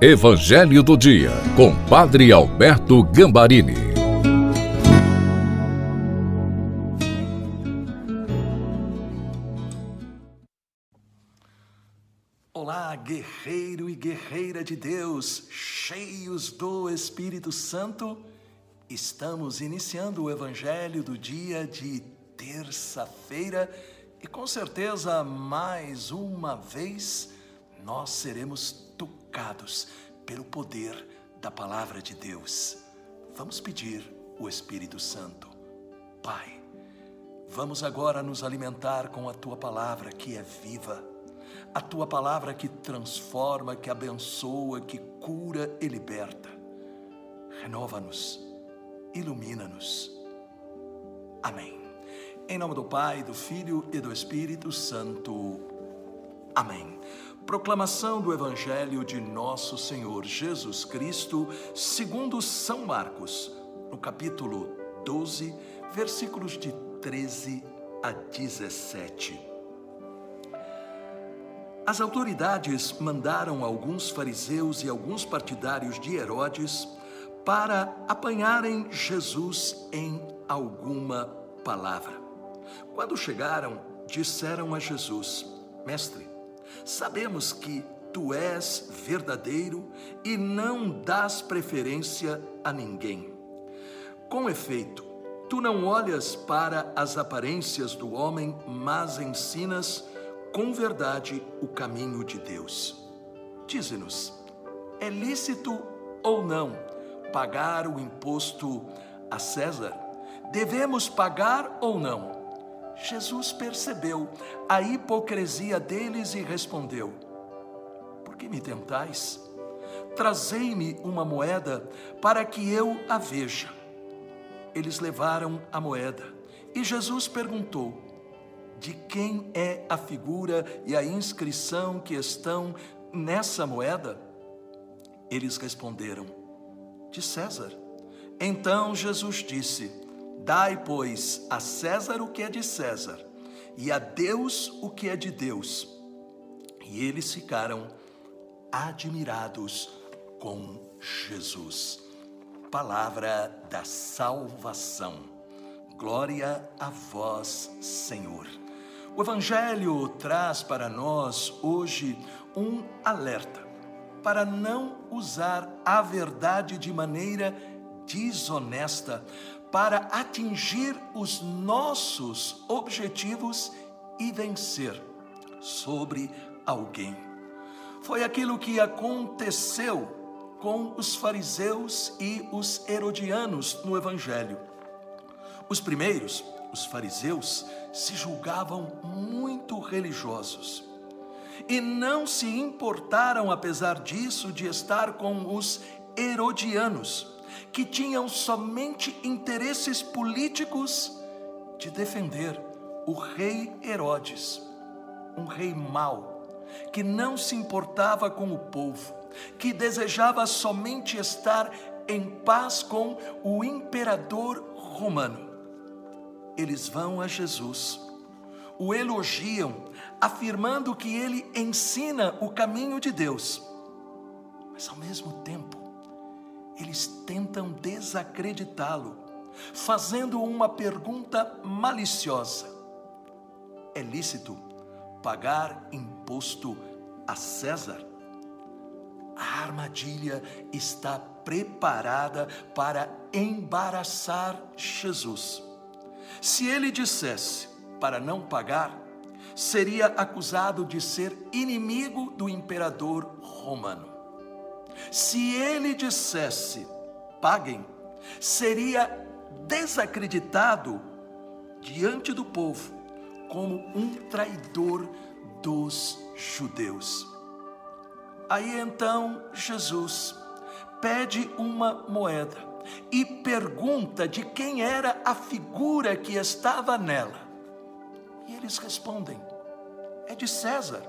Evangelho do Dia, com Padre Alberto Gambarini. Olá, guerreiro e guerreira de Deus, cheios do Espírito Santo, estamos iniciando o Evangelho do dia de terça-feira e com certeza mais uma vez nós seremos tocados pelo poder da palavra de Deus. Vamos pedir o Espírito Santo. Pai, vamos agora nos alimentar com a tua palavra que é viva, a tua palavra que transforma, que abençoa, que cura e liberta. Renova-nos, ilumina-nos. Amém. Em nome do Pai, do Filho e do Espírito Santo. Amém. Proclamação do Evangelho de Nosso Senhor Jesus Cristo, segundo São Marcos, no capítulo 12, versículos de 13 a 17. As autoridades mandaram alguns fariseus e alguns partidários de Herodes para apanharem Jesus em alguma palavra. Quando chegaram, disseram a Jesus: Mestre, Sabemos que tu és verdadeiro e não dás preferência a ninguém. Com efeito, tu não olhas para as aparências do homem, mas ensinas com verdade o caminho de Deus. Dize-nos: é lícito ou não pagar o imposto a César? Devemos pagar ou não? Jesus percebeu a hipocrisia deles e respondeu: Por que me tentais? Trazei-me uma moeda para que eu a veja. Eles levaram a moeda e Jesus perguntou: De quem é a figura e a inscrição que estão nessa moeda? Eles responderam: De César. Então Jesus disse: Dai, pois, a César o que é de César, e a Deus o que é de Deus. E eles ficaram admirados com Jesus. Palavra da salvação. Glória a vós, Senhor. O Evangelho traz para nós hoje um alerta para não usar a verdade de maneira desonesta, para atingir os nossos objetivos e vencer sobre alguém. Foi aquilo que aconteceu com os fariseus e os herodianos no Evangelho. Os primeiros, os fariseus, se julgavam muito religiosos e não se importaram, apesar disso, de estar com os herodianos que tinham somente interesses políticos de defender o rei Herodes, um rei mau, que não se importava com o povo, que desejava somente estar em paz com o imperador romano. Eles vão a Jesus, o elogiam, afirmando que ele ensina o caminho de Deus, mas ao mesmo tempo eles tentam desacreditá-lo, fazendo uma pergunta maliciosa: É lícito pagar imposto a César? A armadilha está preparada para embaraçar Jesus. Se ele dissesse para não pagar, seria acusado de ser inimigo do imperador romano. Se ele dissesse, paguem, seria desacreditado diante do povo como um traidor dos judeus. Aí então Jesus pede uma moeda e pergunta de quem era a figura que estava nela. E eles respondem: é de César.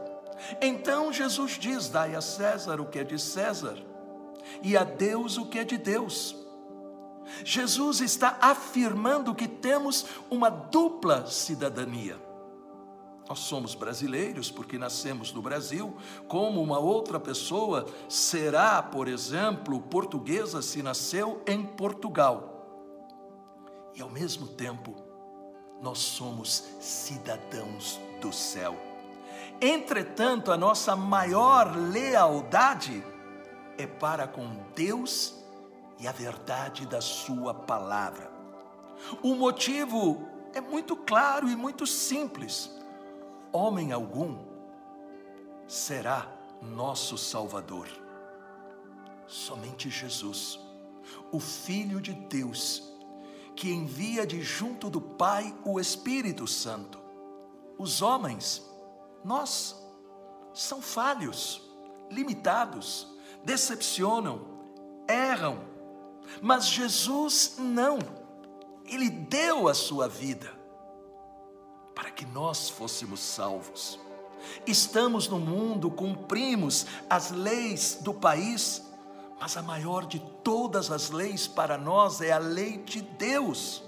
Então Jesus diz: Dai a César o que é de César, e a Deus o que é de Deus. Jesus está afirmando que temos uma dupla cidadania. Nós somos brasileiros porque nascemos no Brasil, como uma outra pessoa será, por exemplo, portuguesa se nasceu em Portugal. E ao mesmo tempo, nós somos cidadãos do céu. Entretanto, a nossa maior lealdade é para com Deus e a verdade da Sua palavra. O motivo é muito claro e muito simples homem algum será nosso Salvador. Somente Jesus, o Filho de Deus, que envia de junto do Pai o Espírito Santo. Os homens, nós, são falhos, limitados, decepcionam, erram, mas Jesus não, Ele deu a sua vida para que nós fôssemos salvos. Estamos no mundo, cumprimos as leis do país, mas a maior de todas as leis para nós é a lei de Deus.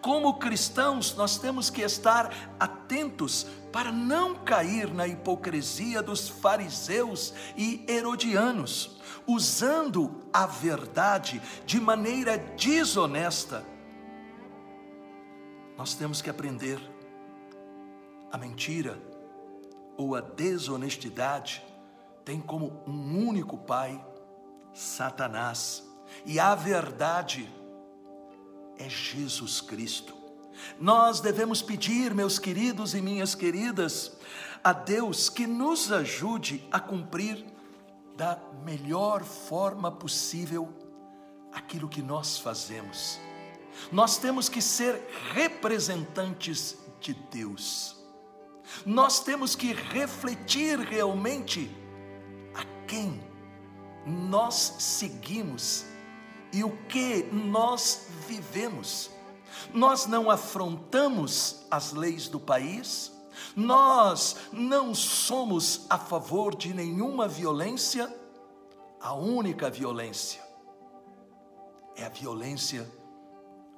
Como cristãos, nós temos que estar atentos para não cair na hipocrisia dos fariseus e herodianos, usando a verdade de maneira desonesta. Nós temos que aprender a mentira ou a desonestidade tem como um único pai Satanás, e a verdade é Jesus Cristo. Nós devemos pedir, meus queridos e minhas queridas, a Deus que nos ajude a cumprir da melhor forma possível aquilo que nós fazemos. Nós temos que ser representantes de Deus. Nós temos que refletir realmente a quem nós seguimos e o que nós vivemos. Nós não afrontamos as leis do país, nós não somos a favor de nenhuma violência, a única violência é a violência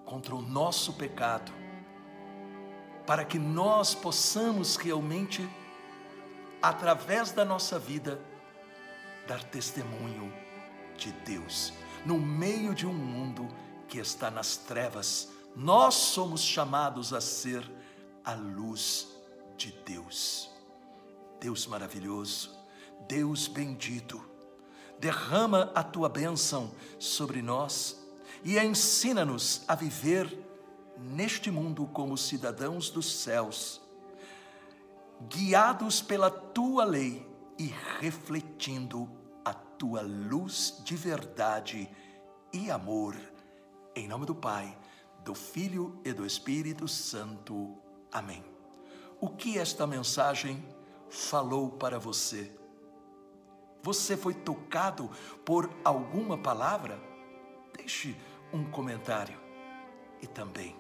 contra o nosso pecado para que nós possamos realmente, através da nossa vida, dar testemunho de Deus. No meio de um mundo que está nas trevas, nós somos chamados a ser a luz de Deus. Deus maravilhoso, Deus bendito, derrama a tua bênção sobre nós e ensina-nos a viver neste mundo como cidadãos dos céus, guiados pela tua lei e refletindo a tua luz de verdade e amor. Em nome do Pai, do Filho e do Espírito Santo. Amém. O que esta mensagem falou para você? Você foi tocado por alguma palavra? Deixe um comentário e também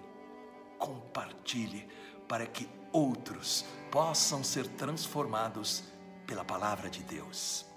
compartilhe para que outros possam ser transformados pela palavra de Deus.